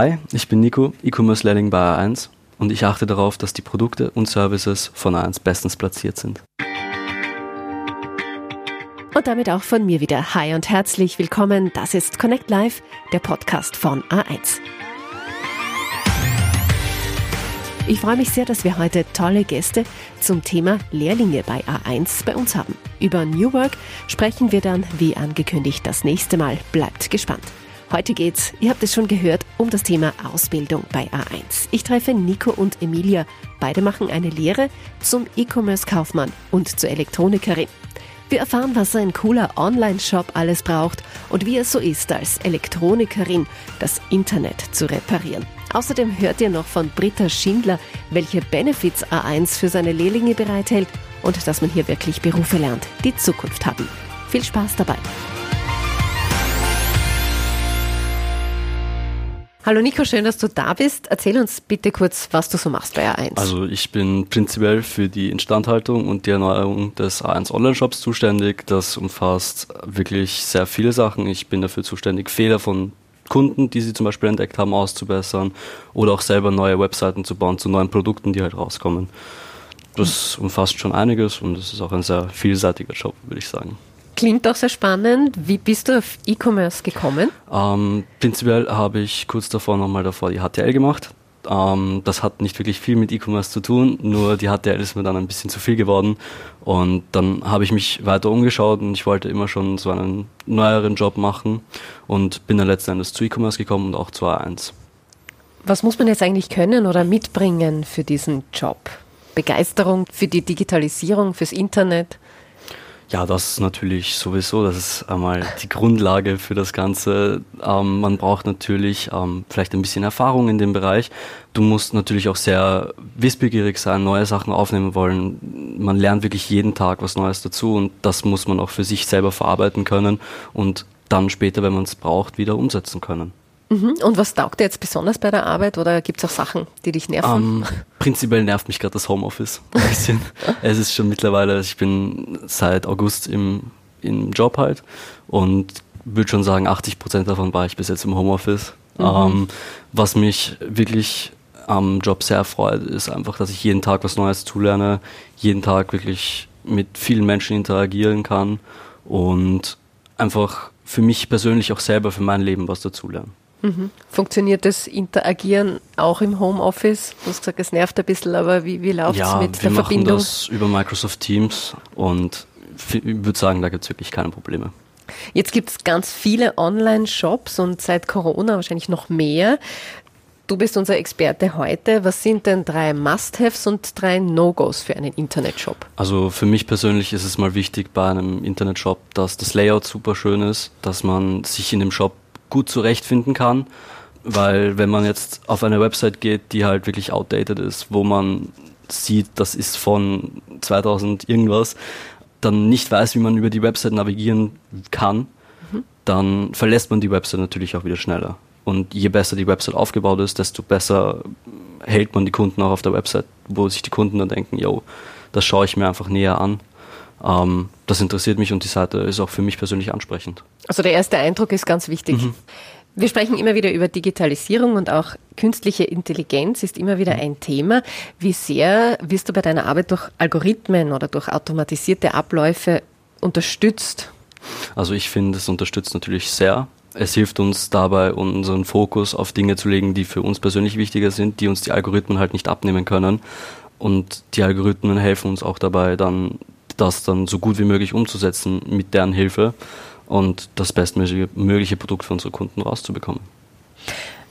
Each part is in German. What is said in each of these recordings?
Hi, ich bin Nico, E-Commerce Lehrling bei A1 und ich achte darauf, dass die Produkte und Services von A1 bestens platziert sind. Und damit auch von mir wieder. Hi und herzlich willkommen. Das ist Connect Live, der Podcast von A1. Ich freue mich sehr, dass wir heute tolle Gäste zum Thema Lehrlinge bei A1 bei uns haben. Über New Work sprechen wir dann, wie angekündigt, das nächste Mal. Bleibt gespannt. Heute geht's, ihr habt es schon gehört, um das Thema Ausbildung bei A1. Ich treffe Nico und Emilia. Beide machen eine Lehre zum E-Commerce-Kaufmann und zur Elektronikerin. Wir erfahren, was ein cooler Online-Shop alles braucht und wie es so ist, als Elektronikerin das Internet zu reparieren. Außerdem hört ihr noch von Britta Schindler, welche Benefits A1 für seine Lehrlinge bereithält und dass man hier wirklich Berufe lernt, die Zukunft haben. Viel Spaß dabei! Hallo Nico, schön, dass du da bist. Erzähl uns bitte kurz, was du so machst bei A1. Also ich bin prinzipiell für die Instandhaltung und die Erneuerung des A1 Online-Shops zuständig. Das umfasst wirklich sehr viele Sachen. Ich bin dafür zuständig, Fehler von Kunden, die sie zum Beispiel entdeckt haben, auszubessern oder auch selber neue Webseiten zu bauen zu neuen Produkten, die halt rauskommen. Das umfasst schon einiges und es ist auch ein sehr vielseitiger Job, würde ich sagen. Klingt doch sehr spannend. Wie bist du auf E-Commerce gekommen? Ähm, prinzipiell habe ich kurz davor nochmal davor die HTL gemacht. Ähm, das hat nicht wirklich viel mit E-Commerce zu tun, nur die HTL ist mir dann ein bisschen zu viel geworden. Und dann habe ich mich weiter umgeschaut und ich wollte immer schon so einen neueren Job machen und bin dann letzten Endes zu E-Commerce gekommen und auch zu A1. Was muss man jetzt eigentlich können oder mitbringen für diesen Job? Begeisterung für die Digitalisierung, fürs Internet? Ja, das ist natürlich sowieso, das ist einmal die Grundlage für das Ganze. Ähm, man braucht natürlich ähm, vielleicht ein bisschen Erfahrung in dem Bereich. Du musst natürlich auch sehr wissbegierig sein, neue Sachen aufnehmen wollen. Man lernt wirklich jeden Tag was Neues dazu und das muss man auch für sich selber verarbeiten können und dann später, wenn man es braucht, wieder umsetzen können. Mhm. Und was taugt dir jetzt besonders bei der Arbeit oder gibt es auch Sachen, die dich nerven? Um, ähm, prinzipiell nervt mich gerade das Homeoffice ein bisschen. es ist schon mittlerweile, ich bin seit August im, im Job halt und würde schon sagen, 80 Prozent davon war ich bis jetzt im Homeoffice. Mhm. Um, ähm, was mich wirklich am Job sehr erfreut, ist einfach, dass ich jeden Tag was Neues zulerne, jeden Tag wirklich mit vielen Menschen interagieren kann und einfach für mich persönlich auch selber für mein Leben was dazulernen. Mhm. Funktioniert das Interagieren auch im Homeoffice? Du hast gesagt, es nervt ein bisschen, aber wie, wie läuft es ja, mit der Verbindung? Ja, wir machen das über Microsoft Teams und ich würde sagen, da gibt es wirklich keine Probleme. Jetzt gibt es ganz viele Online-Shops und seit Corona wahrscheinlich noch mehr. Du bist unser Experte heute. Was sind denn drei Must-Haves und drei No-Gos für einen Internetshop? Also für mich persönlich ist es mal wichtig bei einem Internetshop, dass das Layout super schön ist, dass man sich in dem Shop gut zurechtfinden kann. Weil wenn man jetzt auf eine Website geht, die halt wirklich outdated ist, wo man sieht, das ist von 2000 irgendwas, dann nicht weiß, wie man über die Website navigieren kann, mhm. dann verlässt man die Website natürlich auch wieder schneller. Und je besser die Website aufgebaut ist, desto besser hält man die Kunden auch auf der Website, wo sich die Kunden dann denken, yo, das schaue ich mir einfach näher an ähm, das interessiert mich und die Seite ist auch für mich persönlich ansprechend. Also der erste Eindruck ist ganz wichtig. Mhm. Wir sprechen immer wieder über Digitalisierung und auch künstliche Intelligenz ist immer wieder ein Thema. Wie sehr wirst du bei deiner Arbeit durch Algorithmen oder durch automatisierte Abläufe unterstützt? Also ich finde, es unterstützt natürlich sehr. Es hilft uns dabei, unseren Fokus auf Dinge zu legen, die für uns persönlich wichtiger sind, die uns die Algorithmen halt nicht abnehmen können. Und die Algorithmen helfen uns auch dabei, dann das dann so gut wie möglich umzusetzen mit deren Hilfe und das bestmögliche Produkt für unsere Kunden rauszubekommen.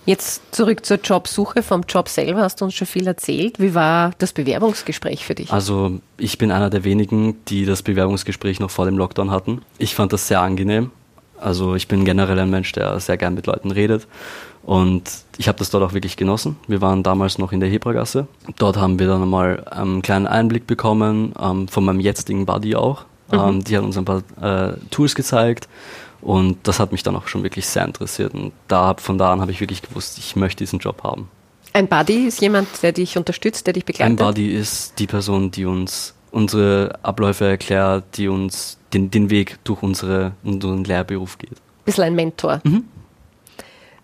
Jetzt zurück zur Jobsuche. Vom Job selber hast du uns schon viel erzählt. Wie war das Bewerbungsgespräch für dich? Also ich bin einer der wenigen, die das Bewerbungsgespräch noch vor dem Lockdown hatten. Ich fand das sehr angenehm. Also ich bin generell ein Mensch, der sehr gern mit Leuten redet und ich habe das dort auch wirklich genossen. Wir waren damals noch in der Hebragasse. Dort haben wir dann mal einen kleinen Einblick bekommen, ähm, von meinem jetzigen Buddy auch. Mhm. Ähm, die hat uns ein paar äh, Tools gezeigt und das hat mich dann auch schon wirklich sehr interessiert. Und da, von da an habe ich wirklich gewusst, ich möchte diesen Job haben. Ein Buddy ist jemand, der dich unterstützt, der dich begleitet? Ein Buddy ist die Person, die uns unsere Abläufe erklärt, die uns den, den Weg durch unsere, unseren Lehrberuf geht. Bisschen ein Mentor. Mhm.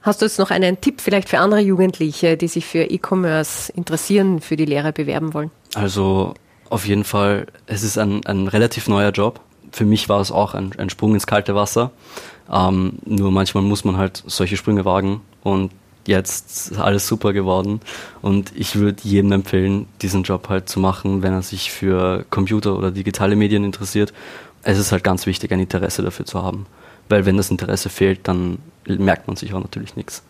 Hast du jetzt noch einen Tipp vielleicht für andere Jugendliche, die sich für E-Commerce interessieren, für die Lehre bewerben wollen? Also auf jeden Fall, es ist ein, ein relativ neuer Job. Für mich war es auch ein, ein Sprung ins kalte Wasser. Ähm, nur manchmal muss man halt solche Sprünge wagen und jetzt ist alles super geworden. Und ich würde jedem empfehlen, diesen Job halt zu machen, wenn er sich für Computer oder digitale Medien interessiert. Es ist halt ganz wichtig, ein Interesse dafür zu haben. Weil wenn das Interesse fehlt, dann merkt man sich auch natürlich nichts.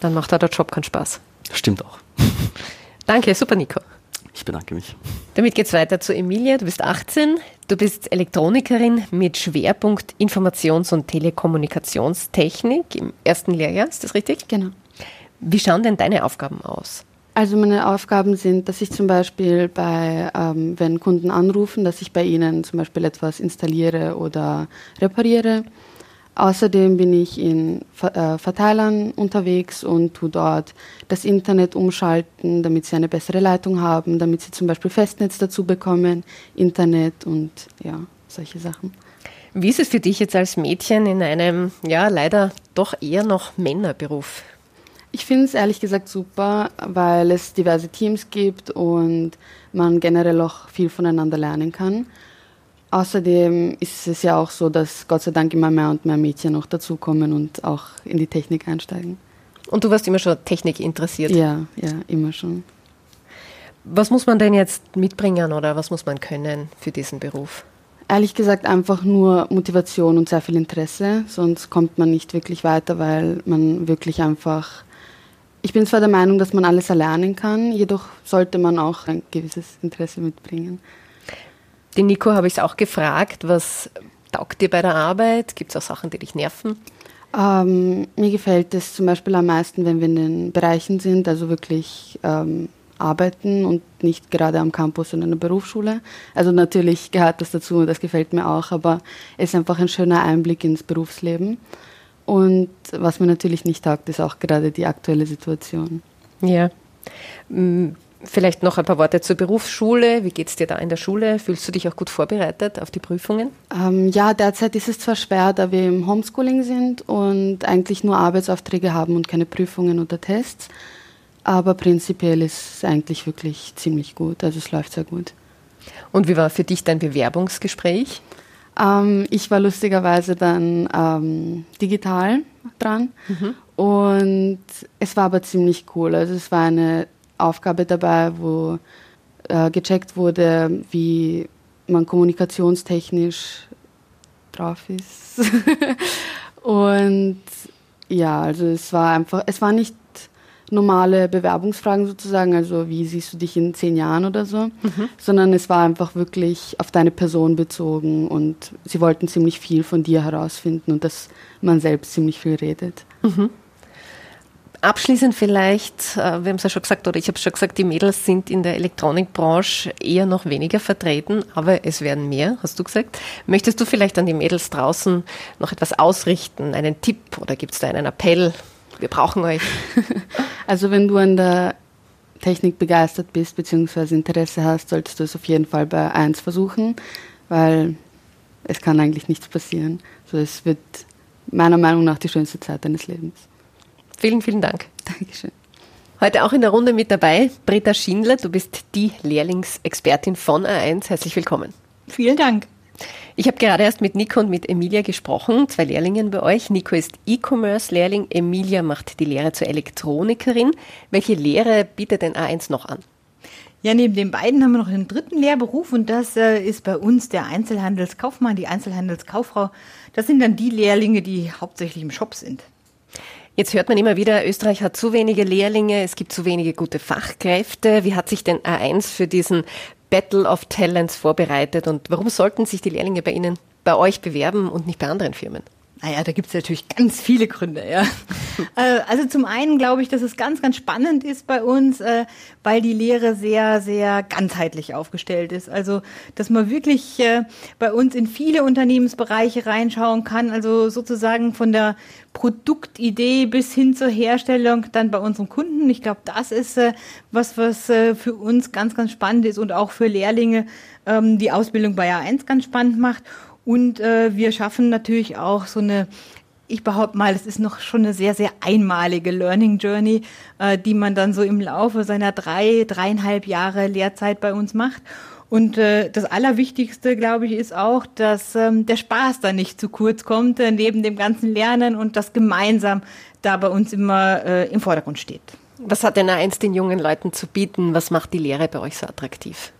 Dann macht da der Job keinen Spaß. Stimmt auch. Danke, super Nico. Ich bedanke mich. Damit geht es weiter zu Emilia. Du bist 18, du bist Elektronikerin mit Schwerpunkt Informations- und Telekommunikationstechnik im ersten Lehrjahr. Ist das richtig? Genau. Wie schauen denn deine Aufgaben aus? Also meine Aufgaben sind, dass ich zum Beispiel bei, ähm, wenn Kunden anrufen, dass ich bei ihnen zum Beispiel etwas installiere oder repariere. Außerdem bin ich in äh, Verteilern unterwegs und tue dort das Internet umschalten, damit sie eine bessere Leitung haben, damit sie zum Beispiel Festnetz dazu bekommen, Internet und ja, solche Sachen. Wie ist es für dich jetzt als Mädchen in einem, ja, leider doch eher noch Männerberuf? Ich finde es ehrlich gesagt super, weil es diverse Teams gibt und man generell auch viel voneinander lernen kann. Außerdem ist es ja auch so, dass Gott sei Dank immer mehr und mehr Mädchen noch dazukommen und auch in die Technik einsteigen. Und du warst immer schon Technik interessiert? Ja, ja, immer schon. Was muss man denn jetzt mitbringen oder was muss man können für diesen Beruf? Ehrlich gesagt einfach nur Motivation und sehr viel Interesse, sonst kommt man nicht wirklich weiter, weil man wirklich einfach... Ich bin zwar der Meinung, dass man alles erlernen kann, jedoch sollte man auch ein gewisses Interesse mitbringen. Den Nico habe ich es auch gefragt, was taugt dir bei der Arbeit? Gibt es auch Sachen, die dich nerven? Ähm, mir gefällt es zum Beispiel am meisten, wenn wir in den Bereichen sind, also wirklich ähm, arbeiten und nicht gerade am Campus in einer Berufsschule. Also natürlich gehört das dazu, das gefällt mir auch, aber es ist einfach ein schöner Einblick ins Berufsleben. Und was mir natürlich nicht taugt, ist auch gerade die aktuelle Situation. Ja. Vielleicht noch ein paar Worte zur Berufsschule. Wie geht es dir da in der Schule? Fühlst du dich auch gut vorbereitet auf die Prüfungen? Ähm, ja, derzeit ist es zwar schwer, da wir im Homeschooling sind und eigentlich nur Arbeitsaufträge haben und keine Prüfungen oder Tests. Aber prinzipiell ist es eigentlich wirklich ziemlich gut. Also es läuft sehr gut. Und wie war für dich dein Bewerbungsgespräch? Ähm, ich war lustigerweise dann ähm, digital dran. Mhm. Und es war aber ziemlich cool. Also es war eine Aufgabe dabei, wo äh, gecheckt wurde, wie man kommunikationstechnisch drauf ist. und ja, also es war einfach, es war nicht normale Bewerbungsfragen sozusagen, also wie siehst du dich in zehn Jahren oder so, mhm. sondern es war einfach wirklich auf deine Person bezogen und sie wollten ziemlich viel von dir herausfinden und dass man selbst ziemlich viel redet. Mhm. Abschließend vielleicht, äh, wir haben es ja schon gesagt, oder ich habe es schon gesagt, die Mädels sind in der Elektronikbranche eher noch weniger vertreten, aber es werden mehr, hast du gesagt. Möchtest du vielleicht an die Mädels draußen noch etwas ausrichten, einen Tipp oder gibt es da einen Appell? Wir brauchen euch. Also wenn du an der Technik begeistert bist bzw. Interesse hast, solltest du es auf jeden Fall bei 1 versuchen, weil es kann eigentlich nichts passieren. So, es wird meiner Meinung nach die schönste Zeit deines Lebens. Vielen, vielen Dank. Dankeschön. Heute auch in der Runde mit dabei Britta Schindler. Du bist die Lehrlingsexpertin von A1. Herzlich willkommen. Vielen Dank. Ich habe gerade erst mit Nico und mit Emilia gesprochen, zwei Lehrlingen bei euch. Nico ist E-Commerce-Lehrling, Emilia macht die Lehre zur Elektronikerin. Welche Lehre bietet denn A1 noch an? Ja, neben den beiden haben wir noch einen dritten Lehrberuf und das äh, ist bei uns der Einzelhandelskaufmann, die Einzelhandelskauffrau. Das sind dann die Lehrlinge, die hauptsächlich im Shop sind. Jetzt hört man immer wieder, Österreich hat zu wenige Lehrlinge, es gibt zu wenige gute Fachkräfte. Wie hat sich denn A1 für diesen Battle of Talents vorbereitet und warum sollten sich die Lehrlinge bei Ihnen, bei euch bewerben und nicht bei anderen Firmen? Naja, da gibt es natürlich ganz viele Gründe, ja. Äh, also zum einen glaube ich, dass es ganz, ganz spannend ist bei uns, äh, weil die Lehre sehr, sehr ganzheitlich aufgestellt ist. Also, dass man wirklich äh, bei uns in viele Unternehmensbereiche reinschauen kann, also sozusagen von der Produktidee bis hin zur Herstellung dann bei unseren Kunden. Ich glaube, das ist was, was für uns ganz, ganz spannend ist und auch für Lehrlinge ähm, die Ausbildung bei A1 ganz spannend macht. Und äh, wir schaffen natürlich auch so eine ich behaupte mal, es ist noch schon eine sehr, sehr einmalige Learning Journey, äh, die man dann so im Laufe seiner drei, dreieinhalb Jahre Lehrzeit bei uns macht. Und äh, das Allerwichtigste, glaube ich, ist auch, dass ähm, der Spaß da nicht zu kurz kommt, äh, neben dem ganzen Lernen und das gemeinsam da bei uns immer äh, im Vordergrund steht. Was hat denn eins den jungen Leuten zu bieten? Was macht die Lehre bei euch so attraktiv?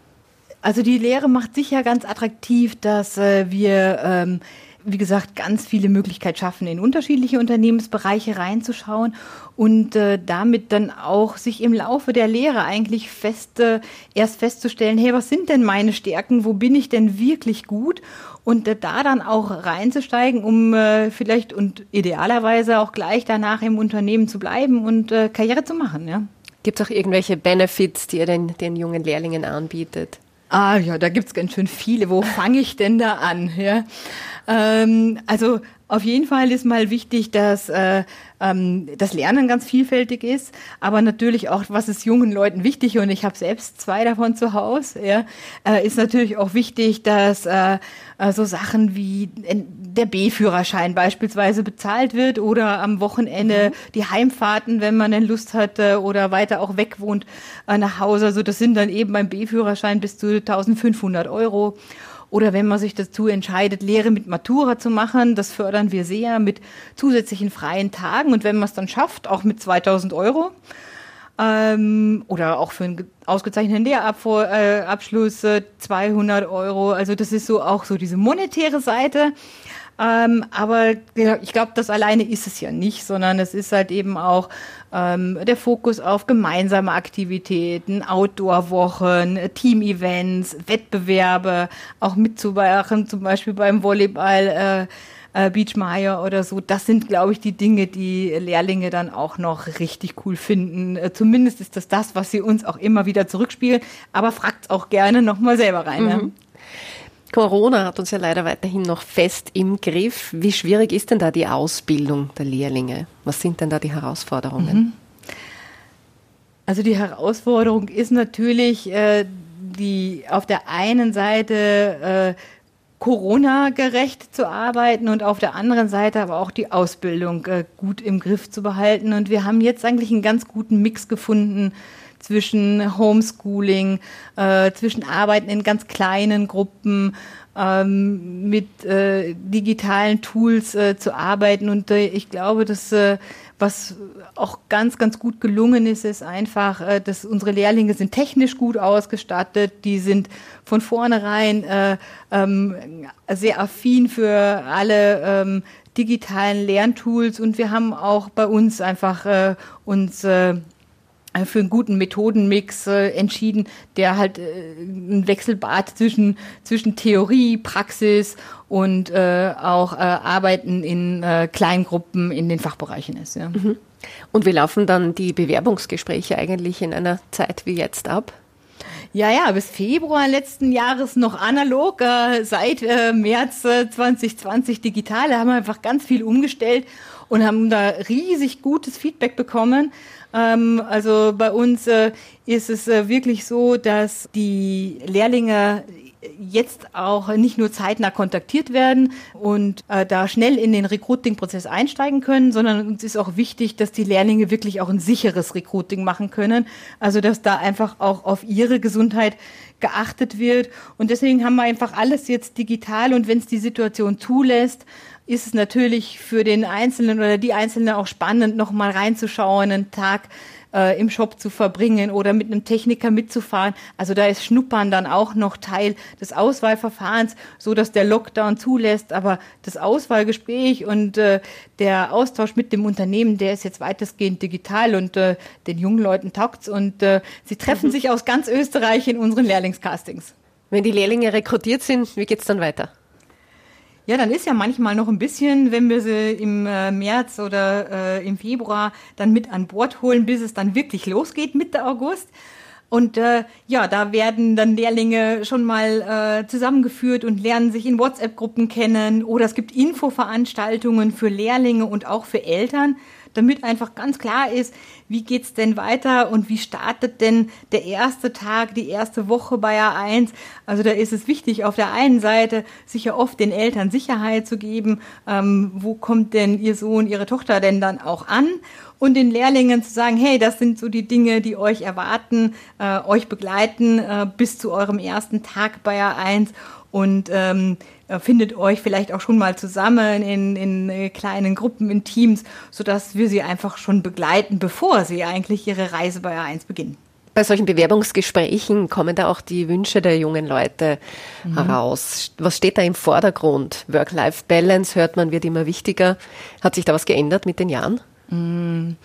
Also die Lehre macht sicher ganz attraktiv, dass äh, wir ähm, wie gesagt, ganz viele Möglichkeiten schaffen, in unterschiedliche Unternehmensbereiche reinzuschauen und äh, damit dann auch sich im Laufe der Lehre eigentlich fest, äh, erst festzustellen, hey, was sind denn meine Stärken, wo bin ich denn wirklich gut? Und äh, da dann auch reinzusteigen, um äh, vielleicht und idealerweise auch gleich danach im Unternehmen zu bleiben und äh, Karriere zu machen. Ja. Gibt es auch irgendwelche Benefits, die ihr den, den jungen Lehrlingen anbietet? Ah ja, da gibt's ganz schön viele. Wo fange ich denn da an? Ja? Ähm, also auf jeden Fall ist mal wichtig, dass äh, ähm, das Lernen ganz vielfältig ist, aber natürlich auch, was ist jungen Leuten wichtig, und ich habe selbst zwei davon zu Hause, ja, äh, ist natürlich auch wichtig, dass äh, äh so Sachen wie der B-Führerschein beispielsweise bezahlt wird oder am Wochenende mhm. die Heimfahrten, wenn man denn Lust hatte oder weiter auch weg wohnt äh, nach Hause. Also das sind dann eben beim B-Führerschein bis zu 1500 Euro. Oder wenn man sich dazu entscheidet, Lehre mit Matura zu machen, das fördern wir sehr mit zusätzlichen freien Tagen. Und wenn man es dann schafft, auch mit 2000 Euro. Ähm, oder auch für einen ausgezeichneten Lehrabschluss äh, 200 Euro. Also das ist so auch so diese monetäre Seite. Ähm, aber ich glaube, das alleine ist es ja nicht, sondern es ist halt eben auch ähm, der Fokus auf gemeinsame Aktivitäten, Outdoor-Wochen, Team-Events, Wettbewerbe, auch mitzumachen, zum Beispiel beim Volleyball. Äh, äh, oder so. Das sind, glaube ich, die Dinge, die Lehrlinge dann auch noch richtig cool finden. Äh, zumindest ist das das, was sie uns auch immer wieder zurückspielen. Aber fragt auch gerne nochmal selber rein. Mhm. Corona hat uns ja leider weiterhin noch fest im Griff. Wie schwierig ist denn da die Ausbildung der Lehrlinge? Was sind denn da die Herausforderungen? Mhm. Also die Herausforderung ist natürlich äh, die auf der einen Seite äh, Corona-gerecht zu arbeiten und auf der anderen Seite aber auch die Ausbildung äh, gut im Griff zu behalten. Und wir haben jetzt eigentlich einen ganz guten Mix gefunden zwischen Homeschooling, äh, zwischen Arbeiten in ganz kleinen Gruppen, ähm, mit äh, digitalen Tools äh, zu arbeiten. Und äh, ich glaube, dass äh, was auch ganz, ganz gut gelungen ist, ist einfach, äh, dass unsere Lehrlinge sind technisch gut ausgestattet, die sind von vornherein äh, ähm, sehr affin für alle ähm, digitalen Lerntools und wir haben auch bei uns einfach uns für einen guten Methodenmix äh, entschieden, der halt äh, ein Wechselbad zwischen, zwischen Theorie, Praxis und äh, auch äh, Arbeiten in äh, Kleingruppen in den Fachbereichen ist. Ja. Mhm. Und wie laufen dann die Bewerbungsgespräche eigentlich in einer Zeit wie jetzt ab? Ja, ja, bis Februar letzten Jahres noch analog, äh, seit äh, März äh, 2020 digital. Da haben wir einfach ganz viel umgestellt und haben da riesig gutes Feedback bekommen. Ähm, also bei uns äh, ist es äh, wirklich so, dass die Lehrlinge jetzt auch nicht nur zeitnah kontaktiert werden und äh, da schnell in den Recruiting-Prozess einsteigen können, sondern uns ist auch wichtig, dass die Lehrlinge wirklich auch ein sicheres Recruiting machen können. Also dass da einfach auch auf ihre Gesundheit geachtet wird. Und deswegen haben wir einfach alles jetzt digital und wenn es die Situation zulässt, ist es natürlich für den Einzelnen oder die Einzelne auch spannend, noch mal reinzuschauen, einen Tag äh, im Shop zu verbringen oder mit einem Techniker mitzufahren. Also da ist Schnuppern dann auch noch Teil des Auswahlverfahrens, so dass der Lockdown zulässt. Aber das Auswahlgespräch und äh, der Austausch mit dem Unternehmen, der ist jetzt weitestgehend digital und äh, den jungen Leuten taugt's und äh, sie treffen mhm. sich aus ganz Österreich in unseren Lehrlingscastings. Wenn die Lehrlinge rekrutiert sind, wie geht's dann weiter? Ja, dann ist ja manchmal noch ein bisschen, wenn wir sie im äh, März oder äh, im Februar dann mit an Bord holen, bis es dann wirklich losgeht Mitte August. Und äh, ja, da werden dann Lehrlinge schon mal äh, zusammengeführt und lernen sich in WhatsApp-Gruppen kennen. Oder es gibt Infoveranstaltungen für Lehrlinge und auch für Eltern, damit einfach ganz klar ist, wie geht's denn weiter und wie startet denn der erste Tag, die erste Woche bei A1? Also da ist es wichtig, auf der einen Seite sicher oft den Eltern Sicherheit zu geben, ähm, wo kommt denn ihr Sohn, ihre Tochter denn dann auch an? und den Lehrlingen zu sagen, hey, das sind so die Dinge, die euch erwarten, äh, euch begleiten äh, bis zu eurem ersten Tag bei A1 und ähm, äh, findet euch vielleicht auch schon mal zusammen in, in äh, kleinen Gruppen, in Teams, sodass wir sie einfach schon begleiten, bevor sie eigentlich ihre Reise bei A1 beginnen. Bei solchen Bewerbungsgesprächen kommen da auch die Wünsche der jungen Leute mhm. heraus. Was steht da im Vordergrund? Work-Life-Balance hört man, wird immer wichtiger. Hat sich da was geändert mit den Jahren? Mhm.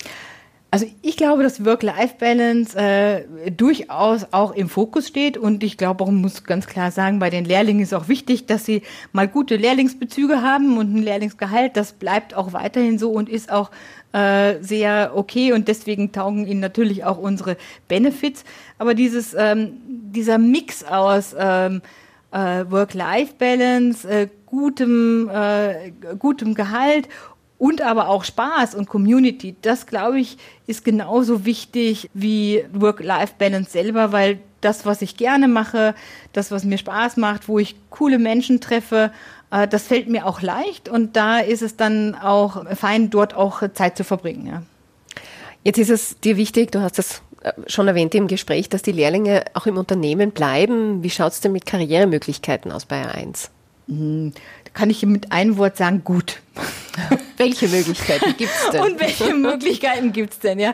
Also ich glaube, dass Work-Life-Balance äh, durchaus auch im Fokus steht. Und ich glaube, man muss ganz klar sagen, bei den Lehrlingen ist auch wichtig, dass sie mal gute Lehrlingsbezüge haben und ein Lehrlingsgehalt, das bleibt auch weiterhin so und ist auch äh, sehr okay. Und deswegen taugen ihnen natürlich auch unsere Benefits. Aber dieses, ähm, dieser Mix aus ähm, äh, Work-Life-Balance, äh, gutem, äh, gutem Gehalt und aber auch Spaß und Community. Das, glaube ich, ist genauso wichtig wie Work-Life-Balance selber, weil das, was ich gerne mache, das, was mir Spaß macht, wo ich coole Menschen treffe, äh, das fällt mir auch leicht und da ist es dann auch fein, dort auch Zeit zu verbringen. Ja. Jetzt ist es dir wichtig, du hast es äh, schon erwähnt im Gespräch, dass die Lehrlinge auch im Unternehmen bleiben. Wie schaut es denn mit Karrieremöglichkeiten aus bei A1? Mhm kann ich mit einem Wort sagen, gut. welche Möglichkeiten gibt es denn? Und welche Möglichkeiten gibt es denn, ja?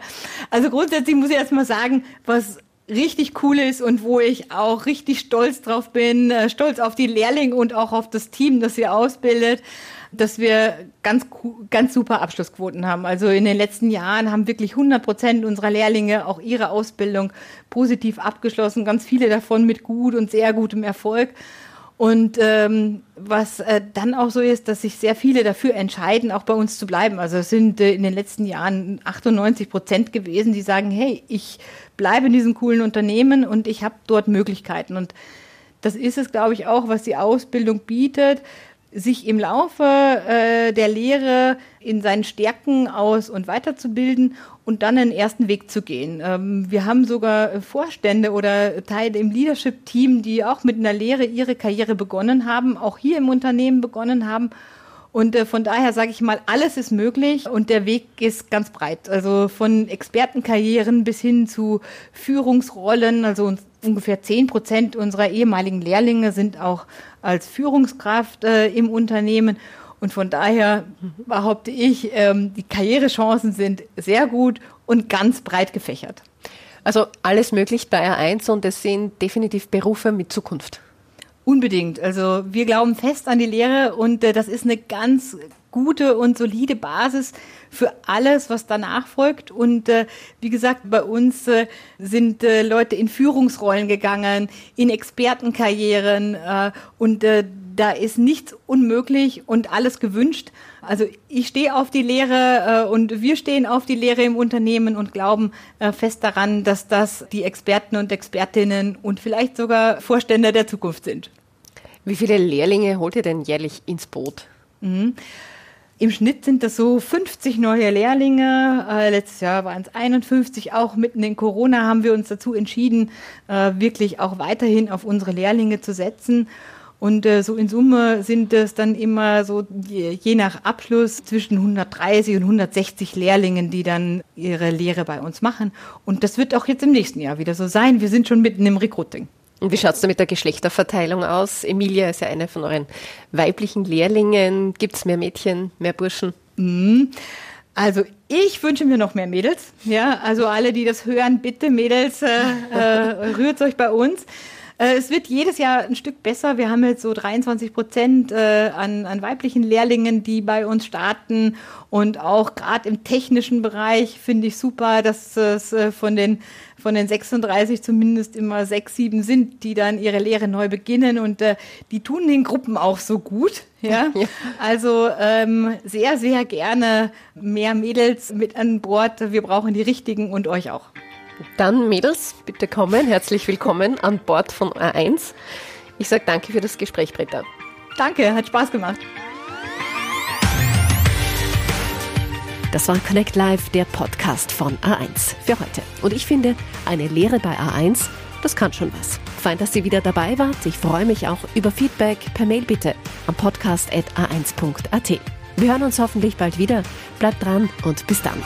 Also grundsätzlich muss ich erstmal sagen, was richtig cool ist und wo ich auch richtig stolz drauf bin, äh, stolz auf die Lehrlinge und auch auf das Team, das sie ausbildet, dass wir ganz, ganz super Abschlussquoten haben. Also in den letzten Jahren haben wirklich 100 Prozent unserer Lehrlinge auch ihre Ausbildung positiv abgeschlossen, ganz viele davon mit gut und sehr gutem Erfolg. Und ähm, was äh, dann auch so ist, dass sich sehr viele dafür entscheiden, auch bei uns zu bleiben. Also es sind äh, in den letzten Jahren 98 Prozent gewesen, die sagen, hey, ich bleibe in diesem coolen Unternehmen und ich habe dort Möglichkeiten. Und das ist es, glaube ich, auch, was die Ausbildung bietet, sich im Laufe äh, der Lehre in seinen Stärken aus- und weiterzubilden und dann einen ersten Weg zu gehen. Ähm, wir haben sogar Vorstände oder Teile im Leadership-Team, die auch mit einer Lehre ihre Karriere begonnen haben, auch hier im Unternehmen begonnen haben. Und äh, von daher sage ich mal, alles ist möglich und der Weg ist ganz breit. Also von Expertenkarrieren bis hin zu Führungsrollen. Also ungefähr zehn Prozent unserer ehemaligen Lehrlinge sind auch als Führungskraft äh, im Unternehmen. Und von daher behaupte ich, ähm, die Karrierechancen sind sehr gut und ganz breit gefächert. Also alles möglich bei R1 und es sind definitiv Berufe mit Zukunft. Unbedingt. Also wir glauben fest an die Lehre und äh, das ist eine ganz gute und solide Basis für alles, was danach folgt. Und äh, wie gesagt, bei uns äh, sind äh, Leute in Führungsrollen gegangen, in Expertenkarrieren äh, und äh, da ist nichts unmöglich und alles gewünscht. Also ich stehe auf die Lehre äh, und wir stehen auf die Lehre im Unternehmen und glauben äh, fest daran, dass das die Experten und Expertinnen und vielleicht sogar Vorstände der Zukunft sind. Wie viele Lehrlinge holt ihr denn jährlich ins Boot? Mhm. Im Schnitt sind das so 50 neue Lehrlinge. Äh, letztes Jahr waren es 51. Auch mitten in Corona haben wir uns dazu entschieden, äh, wirklich auch weiterhin auf unsere Lehrlinge zu setzen. Und äh, so in Summe sind es dann immer so je, je, nach Abschluss zwischen 130 und 160 Lehrlingen, die dann ihre Lehre bei uns machen. Und das wird auch jetzt im nächsten Jahr wieder so sein. Wir sind schon mitten im Recruiting. Und wie schaut es da mit der Geschlechterverteilung aus? Emilia ist ja eine von euren weiblichen Lehrlingen. Gibt es mehr Mädchen, mehr Burschen? Mhm. Also ich wünsche mir noch mehr Mädels. Ja, also alle, die das hören, bitte Mädels, äh, äh, rührt euch bei uns. Äh, es wird jedes Jahr ein Stück besser. Wir haben jetzt so 23 Prozent äh, an, an weiblichen Lehrlingen, die bei uns starten. Und auch gerade im technischen Bereich finde ich super, dass es äh, von den von den 36 zumindest immer sechs, sieben sind, die dann ihre Lehre neu beginnen und äh, die tun den Gruppen auch so gut. Ja, ja. also ähm, sehr, sehr gerne mehr Mädels mit an Bord. Wir brauchen die richtigen und euch auch. Dann Mädels, bitte kommen. Herzlich willkommen an Bord von A1. Ich sage danke für das Gespräch, Britta. Danke, hat Spaß gemacht. Das war Connect Live, der Podcast von A1 für heute. Und ich finde, eine Lehre bei A1, das kann schon was. Fein, dass ihr wieder dabei wart. Ich freue mich auch über Feedback per Mail bitte am podcast.a1.at. Wir hören uns hoffentlich bald wieder. Bleibt dran und bis dann.